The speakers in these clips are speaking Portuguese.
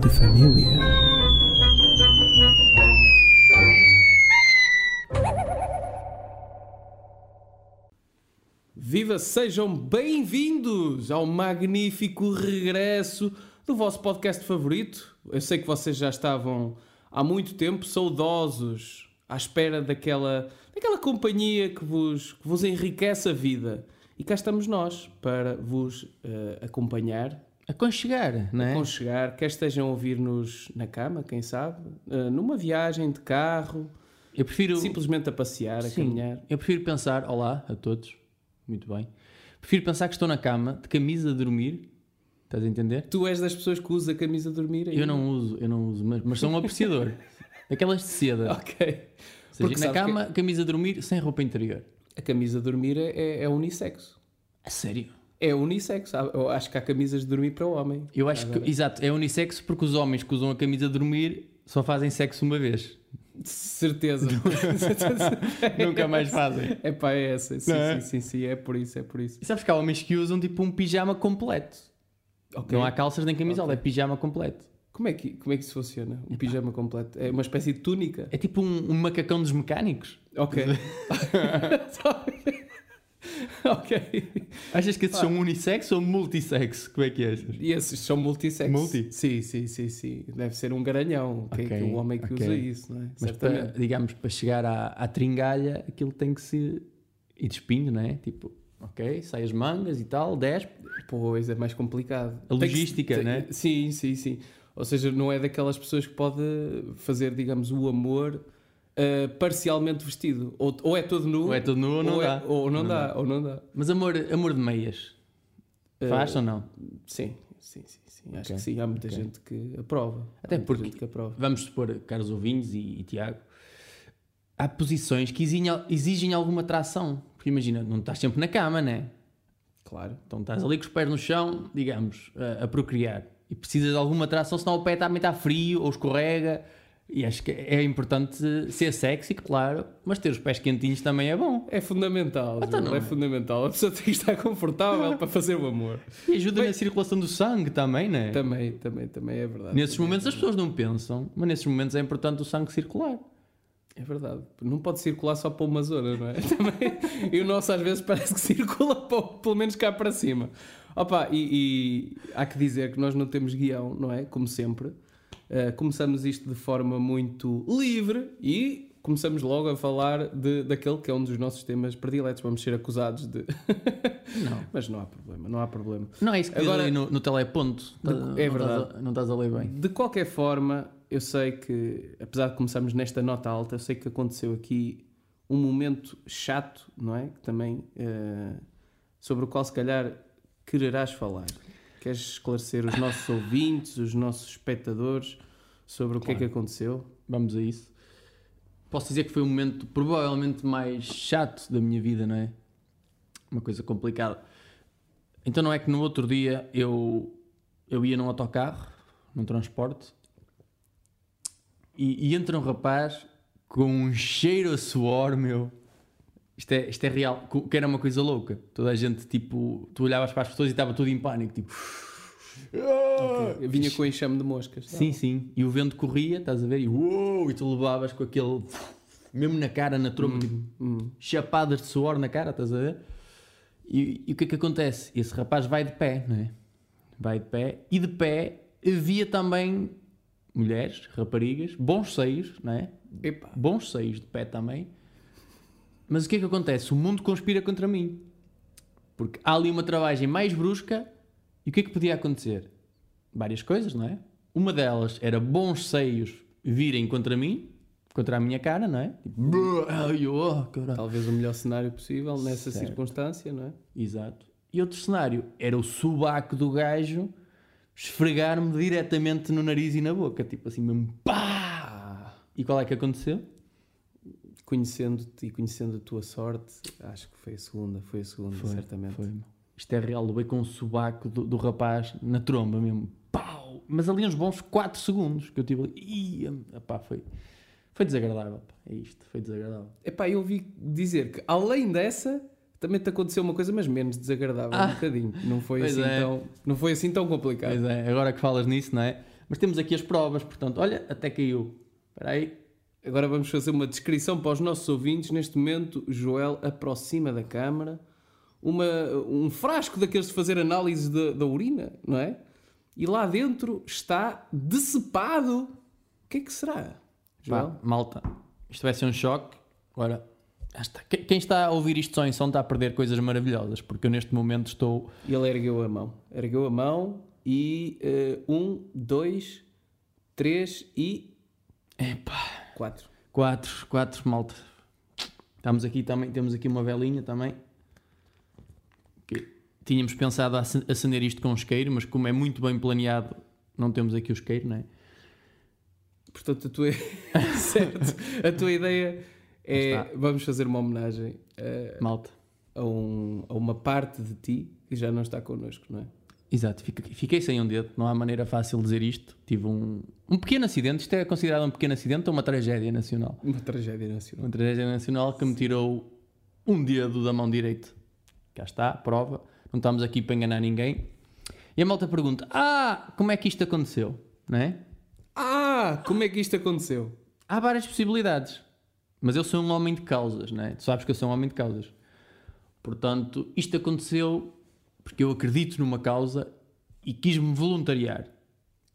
de Família. Viva, sejam bem-vindos ao magnífico regresso do vosso podcast favorito. Eu sei que vocês já estavam há muito tempo saudosos, à espera daquela, daquela companhia que vos, que vos enriquece a vida. E cá estamos nós para vos eh, acompanhar, Aconchegar, não é? aconchegar, quer estejam a ouvir-nos na cama, quem sabe, eh, numa viagem de carro, Eu prefiro, simplesmente a passear, a sim, caminhar. eu prefiro pensar, olá a todos, muito bem. Prefiro pensar que estou na cama, de camisa a dormir, estás a entender? Tu és das pessoas que usa a camisa a dormir? Eu não uso, eu não uso, mas, mas sou um apreciador. Daquelas de seda. Ok. Seja, Porque na cama, camisa a dormir, sem roupa interior. A camisa a dormir é, é, é unissexo. A sério? É unissexo. Eu acho que há camisas de dormir para o homem. Eu acho que, exato, é unissexo porque os homens que usam a camisa a dormir só fazem sexo uma vez. De certeza. Nunca mais fazem. É pá, é essa. Sim, é? sim, sim, sim. É por isso, é por isso. E sabes que há homens que usam tipo um pijama completo. Ok. Não há calças nem camisola, é pijama completo. Como é, que, como é que isso funciona? Um pijama completo? É uma espécie de túnica? É tipo um, um macacão dos mecânicos. Ok. ok. Achas que esses são unissex ou multissex? Como é que é? E esses são multissex? Multi? Sim, sim, sim, sim. Deve ser um garanhão. Que, Ok, que é o homem que ok. usa isso, não é? Mas para, digamos, para chegar à, à tringalha, aquilo tem que se ir despindo, não é? Tipo, ok, sai as mangas e tal, despe. Pois, é mais complicado. A que- logística, tem- né? Sim, sim, sim. Ou seja, não é daquelas pessoas que pode fazer, digamos, o amor ah, parcialmente vestido. Ou, ou é todo nu, Ou é todo nu ou não ou é- dá. ou não, Não dá, ou não dá. Mas amor, amor de meias, faz Ah, ou não? Sim, sim, sim. sim. Acho Ok, que sim. Há muita ok. gente que aprova. Até porque- aprova. Vamos supor, caros ouvintes e, e Tiago, há posições que exigem, exigem alguma tração. Porque imagina, não estás sempre na cama, né? Claro. Então estás ali com os pés no chão, digamos, a, a procriar. E precisas de alguma tração, senão o pé também está frio ou escorrega. E acho que é importante ser sexy, claro, mas ter os pés quentinhos também é bom. É fundamental. Então João, não é é? fundamental. A pessoa tem que estar confortável para fazer o amor. E ajuda na circulação do sangue também, né? Também, também, também é verdade. Nesses Também momentos é as pessoas não pensam, mas nesses momentos é importante o sangue circular. É verdade. Não pode circular só para uma zona, não é? Também, e o nosso às vezes parece que circula para- pelo menos cá para cima. Opa, e, e há que dizer que nós não temos guião, não é? Como sempre. Uh, começamos isto de forma muito livre e começamos logo a falar de, daquele que é um dos nossos temas prediletos. Vamos ser acusados de. Não. Mas não há problema, não há problema. Não é isso que Agora- ali no, no teleponto. De- Tá- é não verdade. Estás a, não estás a ler bem. De qualquer forma, eu sei que, apesar de começarmos nesta nota alta, eu sei que aconteceu aqui um momento chato, não é? Que também, eh, sobre o qual se calhar quererás falar. Queres esclarecer os nossos ouvintes, os nossos espectadores, sobre o que é que aconteceu? Vamos a isso. Posso dizer que foi o momento provavelmente mais chato da minha vida, não é? Uma coisa complicada. Então não é que no outro dia eu, eu ia num autocarro, num transporte, e, e entra um rapaz com um cheiro a suor, meu. Isto é, isto é real, que era uma coisa louca. Toda a gente, tipo, tu olhavas para as pessoas e estava tudo em pânico, tipo... Eu vinha com enxame de moscas. Sim, sim. E o vento corria, estás a ver? E, uou, e tu levavas com aquele. Mesmo na cara, na tromba, tipo, Hum. chapadas de suor na cara, estás a ver? E, e o que é que acontece? Esse rapaz vai de pé, não é? Vai de pé. E de pé havia também mulheres, raparigas, bons seios, não é? Epá. Bons seios de pé também. Mas o que é que acontece? O mundo conspira contra mim. Porque há ali uma travagem mais brusca e o que é que podia acontecer? Várias coisas, não é? Uma delas era bons seios virem contra mim, contra a minha cara, não é? Tipo. Talvez o melhor cenário possível nessa Certo. circunstância, não é? Exato. E outro cenário era o subaco do gajo esfregar-me diretamente no nariz e na boca, tipo assim mesmo pá! E qual é que aconteceu? Conhecendo-te e conhecendo a tua sorte, acho que foi a segunda, foi a segunda, certamente. Foi. Isto é real, levei com o sobaco do, do rapaz na tromba mesmo, pau! Mas ali uns bons 4 segundos que eu tive ali, epá, foi, foi desagradável, pá. é isto, foi desagradável. Epá, eu ouvi dizer que além dessa, também te aconteceu uma coisa, mas menos desagradável, Ah. um bocadinho. Não foi, assim é. tão, não foi assim tão complicado. Pois é, agora que falas nisso, não é? Mas temos aqui as provas, portanto, olha, até caiu. Espera aí. Agora vamos fazer uma descrição para os nossos ouvintes. Neste momento, Joel aproxima da câmara uma, um frasco daqueles de fazer análise da, da urina, não é? E lá dentro está decepado. O que é que será, Joel? Pá, malta, isto vai ser um choque. Agora, está. Quem está a ouvir isto só em som está a perder coisas maravilhosas, porque eu neste momento estou. E ele ergueu a mão. Ergueu a mão e eh, um, dois, três e Epá, quatro. quatro, quatro, malta. Estamos aqui também, temos aqui uma velinha também. Tínhamos pensado a ace- acender isto com um isqueiro, mas como é muito bem planeado, não temos aqui o isqueiro, não é? Portanto, a tua, certo, a tua ideia é vamos fazer uma homenagem eh, Malta. a, um- a uma parte de ti que já não está connosco, não é? Exato, fiquei sem um dedo, não há maneira fácil de dizer isto. Tive um, um pequeno acidente, isto é considerado um pequeno acidente ou uma tragédia nacional? Uma tragédia nacional. Uma tragédia nacional que me tirou um dedo da mão direita. Cá está, prova. Não estamos aqui para enganar ninguém. E a malta pergunta: Ah, como é que isto aconteceu? Não é? Ah, como é que isto aconteceu? Há várias possibilidades. Mas eu sou um homem de causas, não é? Tu sabes que eu sou um homem de causas. Portanto, isto aconteceu porque eu acredito numa causa e quis-me voluntariar.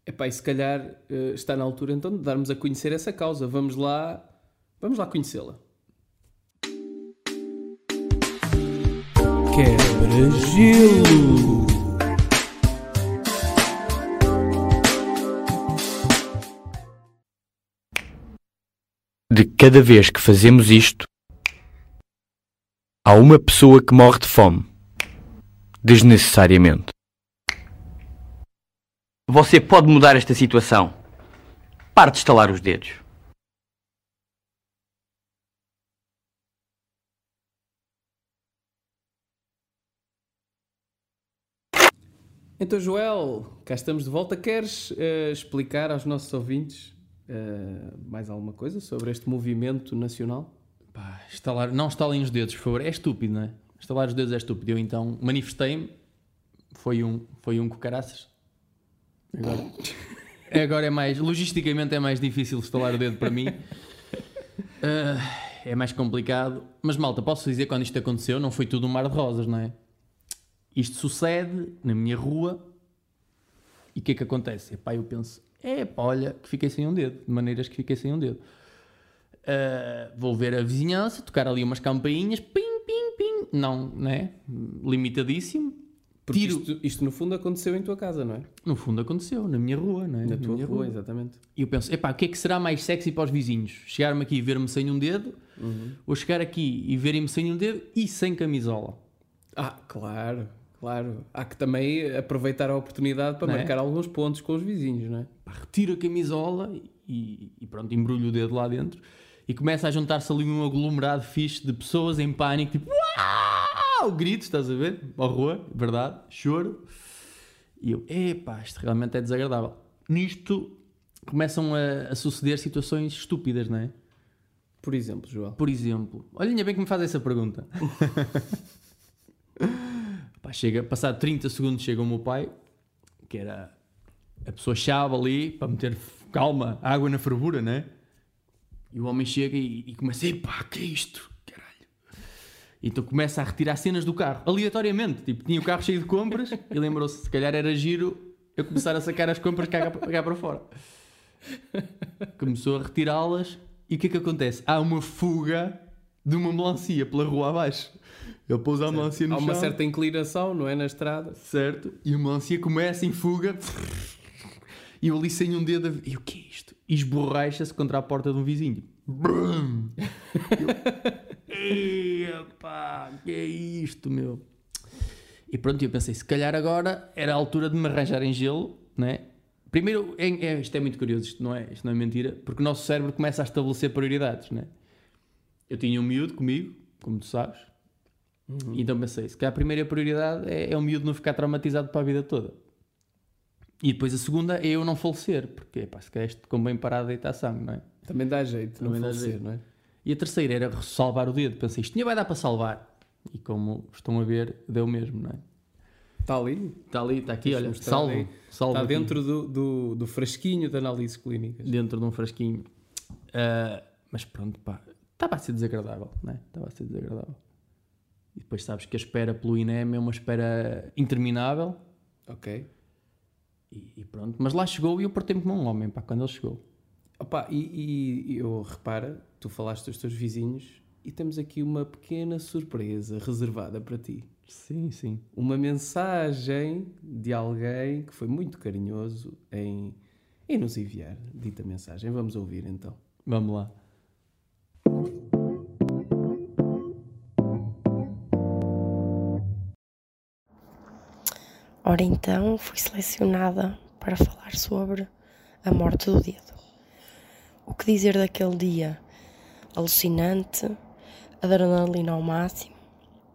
Epá, e se calhar eh, está na altura então de darmos a conhecer essa causa. Vamos lá, vamos lá conhecê-la. Quebra-gelo! De cada vez que fazemos isto, há uma pessoa que morre de fome. Desnecessariamente. Você pode mudar esta situação. Pare de estalar os dedos. Então, Joel, cá estamos de volta. Queres eh, explicar aos nossos ouvintes eh, mais alguma coisa sobre este movimento nacional? Pá, estalar, não estalem os dedos, por favor. É estúpido, não é? Estalar os dedos é estúpido. Eu então manifestei-me. Foi um, foi um com caraças. Agora, agora é mais. Logisticamente é mais difícil estalar o dedo para mim. Ah, é mais complicado. Mas malta, posso dizer quando isto aconteceu, não foi tudo um mar de rosas, não é? Isto sucede na minha rua. E o que é que acontece? Epá, eu penso, é pá, olha, que fiquei sem um dedo. De maneiras que fiquei sem um dedo. Uh, vou ver a vizinhança, tocar ali umas campainhas, pim. Não, né? Limitadíssimo. Porque Tiro. isto, isto, no fundo aconteceu em tua casa, não é? No fundo aconteceu, na minha rua, né? Na tua minha rua, exatamente. E eu penso, epá, o que é que será mais sexy para os vizinhos? Chegar-me aqui e ver-me sem um dedo, ou chegar aqui e verem-me sem um dedo e sem camisola? Ah, claro, claro. Há que também aproveitar a oportunidade para Não é? marcar alguns pontos com os vizinhos, não é? Pá, retiro a camisola e, e pronto, embrulho o dedo lá dentro e começa a juntar-se ali um aglomerado fixe de pessoas em pânico, tipo, uau! Gritos, estás a ver? Rua, verdade, choro. E eu, epá, isto realmente é desagradável. Nisto começam a, a suceder situações estúpidas, não é? Por exemplo, Joel. Por exemplo, olha ainda bem que me faz essa pergunta. Pá, chega, passado 30 segundos chega o meu pai, que era a pessoa chave ali para meter calma, água na fervura, né? E o homem chega e, e começa, epá, que é isto? Caralho. Então começa a retirar cenas do carro, aleatoriamente. Tipo, tinha o carro cheio de compras e lembrou-se, se calhar era giro eu começar a sacar as compras cá, cá para fora. Começou a retirá-las e o que é que acontece? Há uma fuga de uma melancia pela rua abaixo. Ele pôs a melancia no Há uma chão. certa inclinação, não é? Na estrada. Certo. E a melancia começa em fuga. E eu ali sem um dedo. E o que é isto? E esborracha-se contra a porta de um vizinho. Brum! Eu, Epá, que é isto, meu? E pronto, eu pensei, se calhar agora era a altura de me arranjar em gelo né? Primeiro, é, é- isto é muito curioso, isto não, é, isto não é mentira, porque o nosso cérebro começa a estabelecer prioridades, né? Eu tinha um miúdo comigo, como tu sabes, e então pensei, se calhar a primeira prioridade é, é o miúdo não ficar traumatizado para a vida toda. E depois a segunda é eu não falecer, porque pá, se calhar isto bem parado deitar sangue, não é? Também dá jeito, não Também dá falecer, não é? E a terceira era salvar o dedo. Pensei, isto nem vai dar para salvar. E como estão a ver, deu mesmo, não é? Está ali, Está ali, está aqui, olha, salvo. aí. salvo está aqui. dentro do, do, do frasquinho de análises clínicas. dentro de um frasquinho. Ah, mas pronto, pá, estava a ser desagradável, né? Estava a ser desagradável. E depois sabes que a espera pelo INEM é uma espera interminável. Ok. E, e pronto, mas lá chegou e eu portei-me como um homem, pá, quando ele chegou. Opa, e, e eu repara, tu falaste dos teus vizinhos e temos aqui uma pequena surpresa reservada para ti. Sim, sim. Uma mensagem de alguém que foi muito carinhoso em, em nos enviar dita mensagem. Vamos ouvir então. Vamos lá. Ora então, fui selecionada para falar sobre a morte do dedo. O que dizer daquele dia alucinante, adrenalina ao máximo,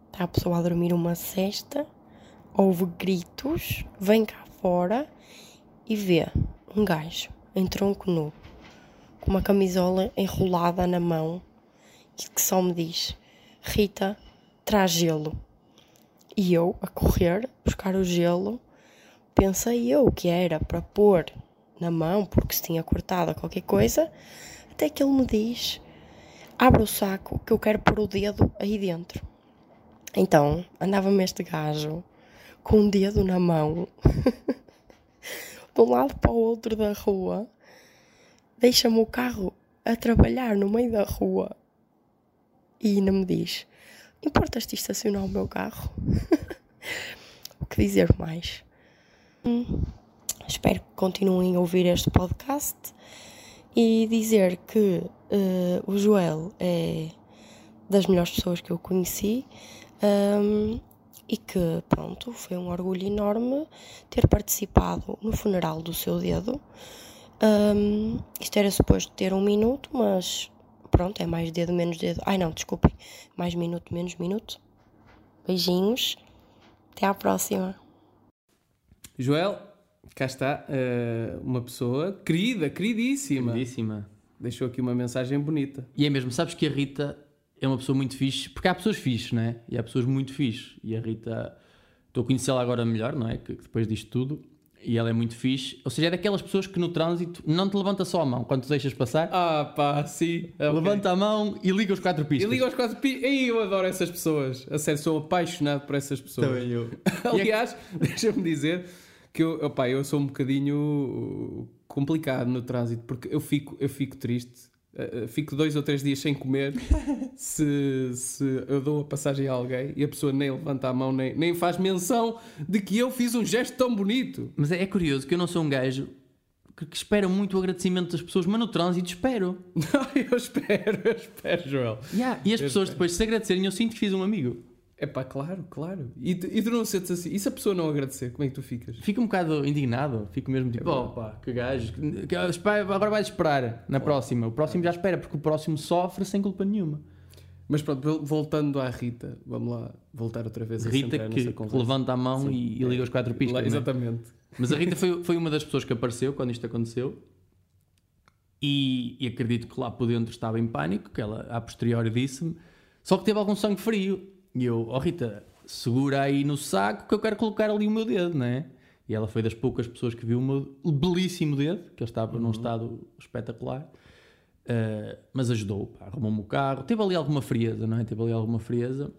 está a pessoa a dormir uma cesta, houve gritos, vem cá fora e vê um gajo em tronco nu, com uma camisola enrolada na mão que só me diz: Rita, traz gelo. E eu, a correr, buscar o gelo, pensei eu que era para pôr na mão, porque se tinha cortado qualquer coisa, até que ele me diz: abre o saco que eu quero pôr o dedo aí dentro. Então, andava-me este gajo com um dedo na mão, de um lado para o outro da rua, deixa-me o carro a trabalhar no meio da rua e ainda me diz: Importas-te estacionar o meu carro? o que dizer mais? Hum, espero que continuem a ouvir este podcast e dizer que eh, o Joel é das melhores pessoas que eu conheci hum, e que, pronto, foi um orgulho enorme ter participado no funeral do seu dedo. Hum, isto era suposto ter um minuto, mas pronto, é mais dedo, menos dedo. Ai não, desculpem, mais minuto, menos minuto. Beijinhos, até à próxima. Joel, cá está eh, uma pessoa querida, queridíssima. Queridíssima. Deixou aqui uma mensagem bonita. E é mesmo, sabes que a Rita é uma pessoa muito fixe, porque há pessoas fixes, não é? E há pessoas muito fixes. E a Rita, estou a conhecê-la agora melhor, não é? Que, que depois disto tudo. E ela é muito fixe. Ou seja, é daquelas pessoas que no trânsito não te levanta só a mão quando tu deixas passar. Ah, pá, sim. ok. Levanta a mão e liga os quatro E pistas. liga aos quatro pi... Ei, eu adoro essas pessoas. A sério, sou apaixonado por essas pessoas. Também eu. Aliás, deixa-me dizer que eu, opá, eu sou um bocadinho complicado no trânsito porque eu fico, eu fico triste. Uh, uh, Fico dois ou três dias sem comer se, se eu dou a passagem a alguém e a pessoa nem levanta a mão nem, nem faz menção de que eu fiz um gesto tão bonito. Mas é, é curioso que eu não sou um gajo que, que espera muito o agradecimento das pessoas, mas no trânsito espero. eu espero, eu espero, Joel. Yeah, E as pessoas depois se agradecerem, eu sinto que fiz um amigo. É pá, claro, claro. E tu, e tu não sentes assim. E se a pessoa não agradecer, como é que tu ficas? Fico um bocado indignado, fico mesmo tipo, oh pá, que gajo, que- agora vais esperar na próxima. O próximo já espera, porque o próximo sofre sem culpa nenhuma. Mas pronto, vol- voltando à Rita, vamos lá voltar outra vez a Rita centrar que, que conversa. levanta a mão e, e liga os quatro pistas. Lá- não é? Exatamente. Mas a Rita foi, foi uma das pessoas que apareceu quando isto aconteceu e, e acredito que lá por dentro estava em pânico, que ela a posteriori disse-me, só que teve algum sangue frio. E eu, oh Rita, segura aí no saco que eu quero colocar ali o meu dedo, não é? E ela foi das poucas pessoas que viu o meu belíssimo dedo, que ele estava num estado espetacular. Uh, mas ajudou, arrumou-me o carro. Teve ali alguma frieza, não é? Teve ali alguma frieza.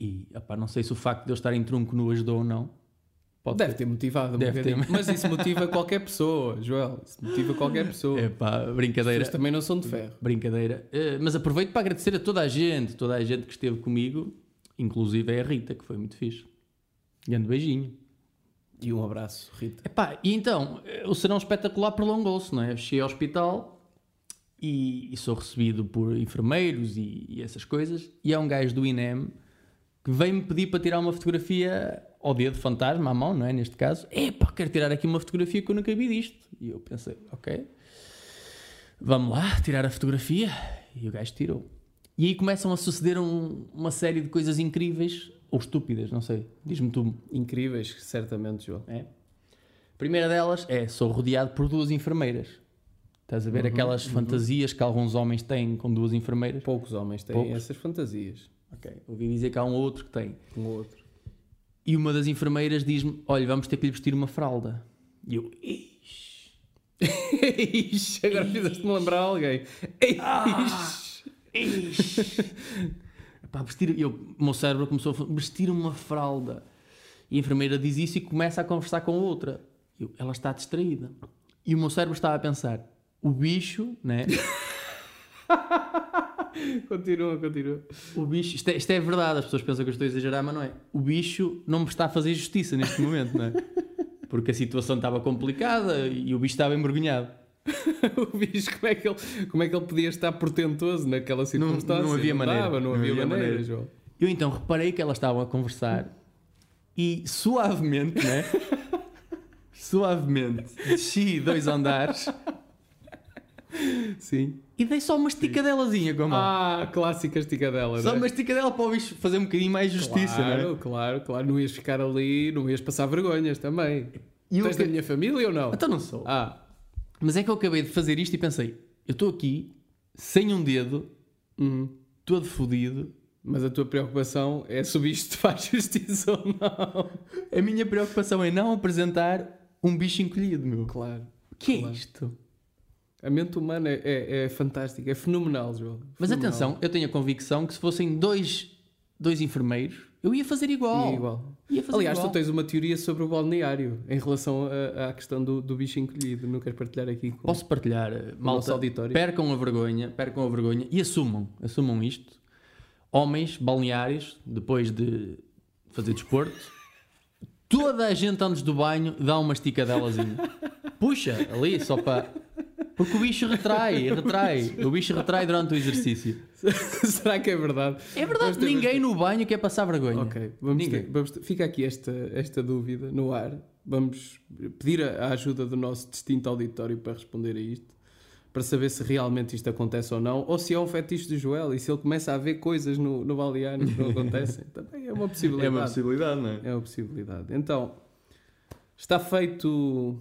E, opá, não sei se o facto de eu estar em tronco nu ajudou ou não. Pode Deve ter motivado um Deve ter. Mas isso motiva qualquer pessoa, Joel. Isso motiva qualquer pessoa. É pá, As brincadeira. pessoas também não são de ferro. Brincadeira. Eh, mas aproveito para agradecer a toda a gente, toda a gente que esteve comigo, inclusive a Rita, que foi muito fixe. Grande beijinho. E um abraço, Rita. Epá, e então, eh, o serão espetacular prolongou-se, não é? Eu Cheguei ao hospital e, e sou recebido por enfermeiros e, e essas coisas, e há um gajo do INEM que veio-me pedir para tirar uma fotografia ao dedo fantasma, à mão, não é? Neste caso. Epá, quero tirar aqui uma fotografia que eu nunca vi disto. E eu pensei, ok, vamos lá, tirar a fotografia. E o gajo tirou. E aí começam a suceder um- uma série de coisas incríveis, ou estúpidas, não sei. Diz-me tu. Incríveis, certamente, João. É. A primeira delas é: sou rodeado por duas enfermeiras. Estás a ver aquelas fantasias que alguns homens têm com duas enfermeiras? Poucos homens têm Poucos. essas fantasias. Ok. Ouvi dizer que há um ou outro que tem. Um ou outro. E uma das enfermeiras diz-me: Olha, vamos ter que lhe vestir uma fralda. E eu, "Ixi, Ixi, agora fizeste-me lembrar alguém. Ixi. ixi." Epá, vestir, eu, o meu cérebro começou a falar, vestir uma fralda. E a enfermeira diz isso e começa a conversar com outra. Eu, ela está distraída. E o meu cérebro estava a pensar: o bicho, né? Continua, continua. O bicho, isto é, isto é verdade, as pessoas pensam que eu estou a exagerar, mas não é. O bicho não me está a fazer justiça neste momento, não é? Porque a situação estava complicada e o bicho estava envergonhado. o bicho, como é, que ele, como é que ele podia estar portentoso naquela circunstância? não havia maneira. dava, não, Não havia, havia maneira, maneira. João. Eu então reparei que elas estavam a conversar e suavemente, né? suavemente, desci dois andares Sim. e dei só uma esticadelazinha com a mão. Ah, clássica esticadela, só não é? uma esticadela para o bicho fazer um bocadinho mais justiça, claro, não é? claro, claro. Não ias ficar ali, não ias passar vergonhas também. E Tens que- da minha família ou não? Então não sou. Ah, Mas é que eu acabei de fazer isto e pensei: eu estou aqui sem um dedo, hum. todo fodido. mas a tua preocupação é se o bicho faz justiça ou não. A minha preocupação é não apresentar um bicho encolhido, meu. Claro. O que é Claro. isto? A mente humana é, é, é fantástica, é fenomenal, João. Mas Fenomenal. atenção, eu tenho a convicção que se fossem dois, dois enfermeiros, eu ia fazer igual. É igual. Ia fazer Aliás, igual. tu tens uma teoria sobre o balneário em relação a- à questão do, do bicho encolhido. Não queres partilhar aqui com Posso partilhar, eh, nosso malta, auditório? percam a vergonha, percam a vergonha e assumam, assumam isto. Homens balneários, depois de fazer desporto, toda a gente antes do banho dá uma esticadelazinha. Puxa, ali, só para... Porque o bicho retrai, retrai. O bicho retrai durante o exercício. Será que é verdade? É verdade, Vamos ter- ninguém no banho quer passar vergonha. Ok, vamos Ninguém. ter- vamos ter- fica aqui esta, esta dúvida no ar. Vamos pedir a, a ajuda do nosso distinto auditório para responder a isto, para saber se realmente isto acontece ou não, ou se é um fetiche do Joel e se ele começa a ver coisas no, no balneário que não acontecem. Também é uma possibilidade. É uma possibilidade, não é? É uma possibilidade. Então, está feito.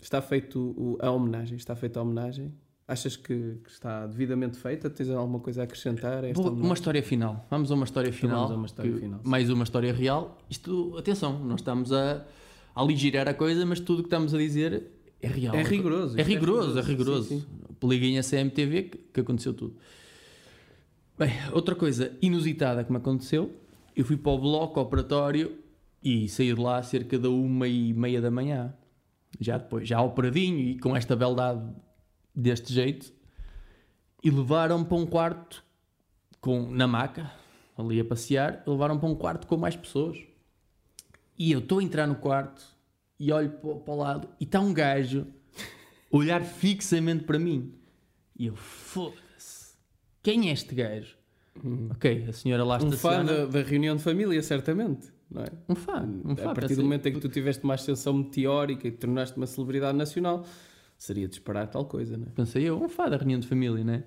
Está feito o- a homenagem. Está feita a homenagem. Achas que, que está devidamente feita? Tens alguma coisa a acrescentar? a homenagem? uma história final. Vamos a uma história final. vamos a uma história que- final. Mais uma história real. Isto, atenção, nós estamos a, a aligerar a coisa, mas tudo o que estamos a dizer é real. É rigoroso, É isto é rigoroso, é rigoroso. rigoroso. Sim, Liguem a CMTV que, que aconteceu tudo. Bem, outra coisa inusitada que me aconteceu, eu fui para o bloco operatório e saí de lá cerca da uma e meia da manhã. Já depois, já operadinho e com esta beldade deste jeito. E levaram-me para um quarto com, na maca, ali a passear, levaram-me para um quarto com mais pessoas. E eu estou a entrar no quarto e olho para, o- para o lado e está um gajo a olhar fixamente para mim. E eu, foda-se, quem é este gajo? Ok, a senhora lá Um fã da, da reunião de família, certamente. Não é? Um fã, um fã. a partir do momento em que tu tiveste uma ascensão meteórica e te tornaste uma celebridade nacional, seria de esperar tal coisa, não é? Pensei eu, um fã da reunião de família, né?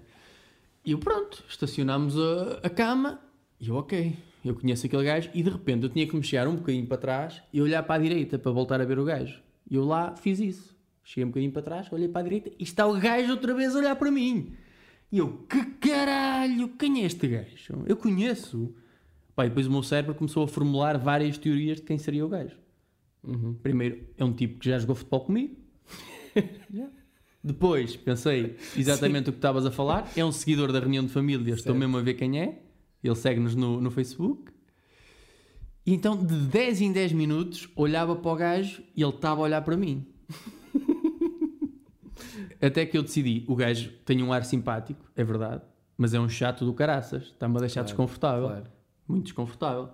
E eu, pronto, estacionámos a, a cama e eu, ok, eu conheço aquele gajo e de repente eu tinha que mexer um bocadinho para trás e olhar para a direita para voltar a ver o gajo. E eu lá fiz isso. Cheguei um bocadinho para trás, olhei para a direita e está o gajo outra vez a olhar para mim. E eu, que caralho, quem é este gajo? Eu conheço. Pá, e depois o meu cérebro começou a formular várias teorias de quem seria o gajo. Primeiro, é um tipo que já jogou futebol comigo. Depois pensei exatamente o que estavas a falar. É um seguidor da reunião de família, estou mesmo a ver quem é. Ele segue-nos no, no Facebook. E então, de 10 em 10 minutos, olhava para o gajo e ele estava a olhar para mim. Até que eu decidi: o gajo tem um ar simpático, é verdade, mas é um chato do caraças, está-me a deixar desconfortável. claro. Muito desconfortável.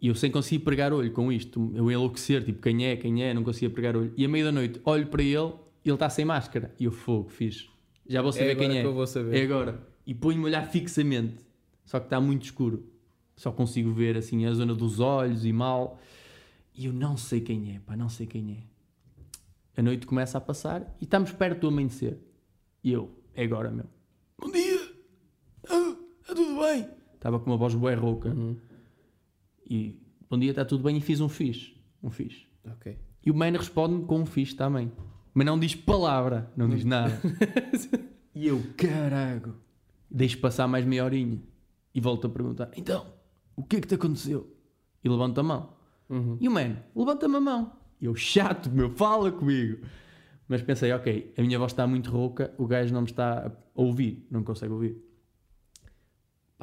E eu sem conseguir pregar olho com isto, eu enlouquecer, tipo, quem é, quem é, não conseguia pregar olho. E à meia da noite olho para ele e ele está sem máscara. E eu fogo, fiz. Já vou saber agora quem é. que eu vou saber. É agora. E ponho-me a olhar fixamente. Só que está muito escuro. Só consigo ver assim a zona dos olhos e mal. E eu não sei quem é, pá, não sei quem é. A noite começa a passar e estamos perto do amanhecer. E eu, é agora, meu. Bom dia! Ah, está tudo bem? Estava com uma voz bué rouca. E bom dia, está tudo bem? E fiz um fixe. Um fixe. Ok. E o man responde-me com um fixe também. Mas não diz palavra, não diz nada. e eu, carago. Deixo passar mais meia horinha. E volto a perguntar: então, o que é que te aconteceu? E levanta a mão. E o man, levanta-me a mão. E eu, chato, meu, fala comigo. Mas pensei: ok, a minha voz está muito rouca, o gajo não me está a ouvir, não consegue ouvir.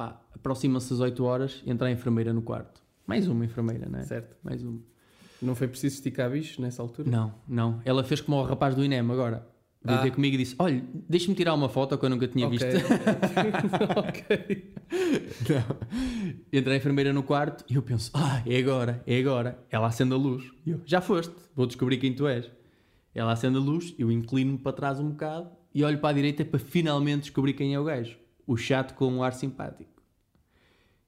Pá, aproxima-se às 8 horas, entra a enfermeira no quarto. Mais uma enfermeira, não é? Certo. Mais uma. Não foi preciso esticar bicho nessa altura? Não, não. Ela fez como o rapaz do INEM agora. Veio Ah. ter comigo e disse: Olha, deixa-me tirar uma foto que eu nunca tinha Ok. visto. ok. Não. Entra a enfermeira no quarto e eu penso: Ah, é agora, é agora. Ela acende a luz. E eu: Já foste, vou descobrir quem tu és. Ela acende a luz, eu inclino-me para trás um bocado e olho para a direita para finalmente descobrir quem é o gajo. O chato com um ar simpático.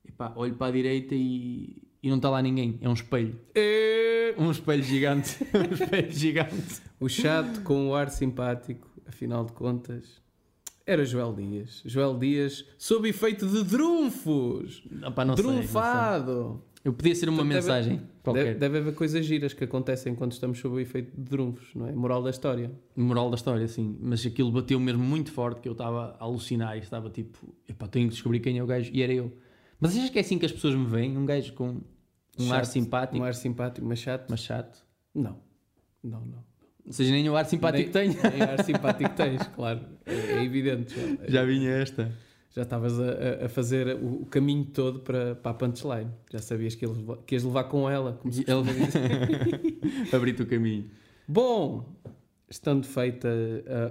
Epá, olho para a direita e, e não está lá ninguém. É um espelho. Um espelho gigante. um espelho gigante. O chato com o ar simpático, afinal de contas, era Joel Dias. Joel Dias sob efeito de drunfos. Opá, não sei, não sei. Drunfado. Eu podia ser uma Deve- mensagem qualquer. Deve, deve haver coisas giras que acontecem quando estamos sob o efeito de drunfos, não é? Moral da história. Moral da história, sim. Mas aquilo bateu mesmo muito forte que eu estava a alucinar e estava tipo, epá, tenho que descobrir quem é o gajo. E era eu. Mas achas que é assim que as pessoas me veem? Um gajo com um ar Chato. simpático, Um ar simpático, mas chato. mas chato. Não. Não, não. Ou seja, nem o ar simpático nem, tenho. Nem ar simpático tens, claro. É, é evidente. Joel. Já vinha esta. Já estavas a, a- fazer o, o caminho todo para, para a punchline. Já sabias que, ias levar- que ias levar com ela. Como se Ele... Abrir-te o caminho. Bom, estando feita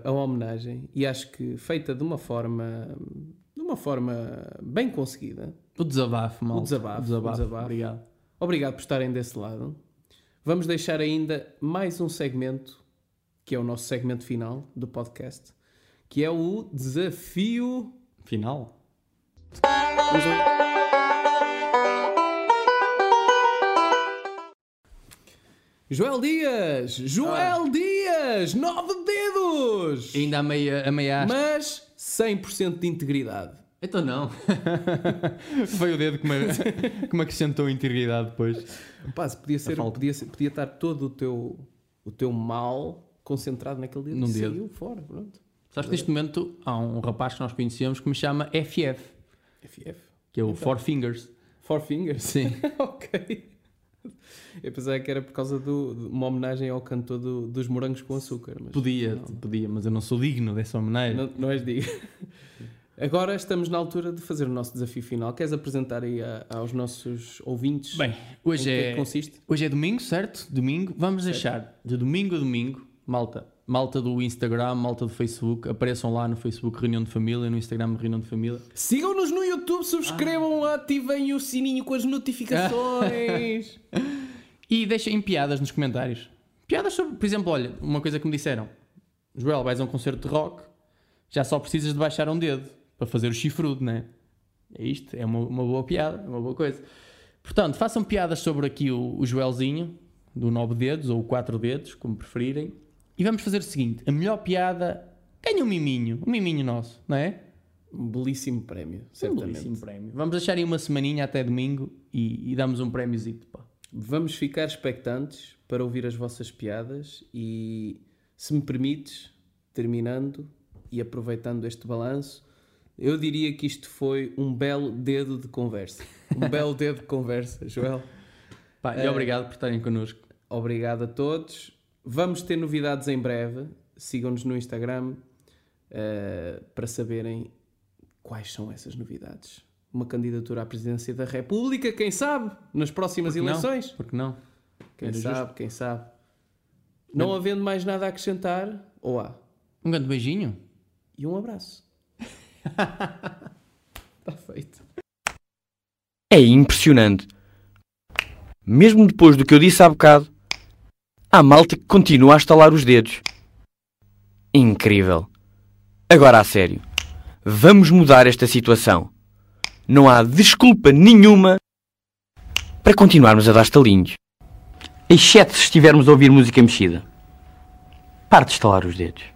a, a homenagem e acho que feita de uma forma de uma forma bem conseguida. O desabafo, mal. O desabafo, o desabafo. Obrigado. Obrigado por estarem desse lado. Vamos deixar ainda mais um segmento, que é o nosso segmento final do podcast, que é o desafio. Final. Joel Dias! Joel Dias! Nove dedos! Ainda a meia, a meia. Mas 100% de integridade. Então não. Foi o dedo que me, que me acrescentou integridade depois. Pá, se podia, ser, falta. podia, ser- podia estar todo o teu, o teu mal concentrado naquele dedo Num e dedo. saiu fora. Pronto. Sabes que neste momento há um rapaz que nós conhecemos que me chama FF, FF. que é o Four Fingers. Four fingers? Sim. ok. Eu pensava que era por causa de uma homenagem ao cantor do- dos morangos com açúcar. Mas Podia, não, podia, mas eu não sou digno dessa homenagem. não, não és diga. Agora estamos na altura de fazer o nosso desafio final. Queres apresentar aí a- aos nossos ouvintes Bem, em hoje que é é, que consiste? hoje é domingo, certo? Domingo. Vamos deixar de domingo a domingo, malta. Malta do Instagram, malta do Facebook. Apareçam lá no Facebook Reunião de Família, no Instagram Reunião de Família. Sigam-nos no YouTube, subscrevam, ativem o sininho com as notificações. E deixem piadas nos comentários. Piadas sobre, por exemplo, olha, uma coisa que me disseram: Joel, vais a um concerto de rock, já só precisas de baixar um dedo para fazer o chifrudo, né? É isto, é uma, uma boa piada, é uma boa coisa. Portanto, façam piadas sobre aqui o, o Joelzinho, do 9 dedos ou 4 dedos, como preferirem. E vamos fazer o seguinte: a melhor piada ganha um miminho, um miminho nosso, não é? um belíssimo prémio, Um certamente. belíssimo prémio. Vamos deixar aí uma semaninha até domingo e, e damos um prémiozito, pá. Vamos ficar expectantes para ouvir as vossas piadas e, se me permites, terminando e aproveitando este balanço, eu diria que isto foi um belo dedo de conversa. Um belo dedo de conversa, Joel. Pá. E obrigado por estarem connosco. Obrigado a todos. Vamos ter novidades em breve. Sigam-nos no Instagram eh, para saberem quais são essas novidades. Uma candidatura à presidência da República, quem sabe, nas próximas Porque não? eleições. Porque não? Quem Era sabe, quem sabe. Não havendo mais nada a acrescentar, ou há. Um grande beijinho. E um abraço. Está feito. É impressionante. Mesmo depois do que eu disse há bocado, há malta que continua a estalar os dedos. Incrível. Agora a sério. Vamos mudar esta situação. Não há desculpa nenhuma para continuarmos a dar estalinhos. Exceto se estivermos a ouvir música mexida. Pare de estalar os dedos.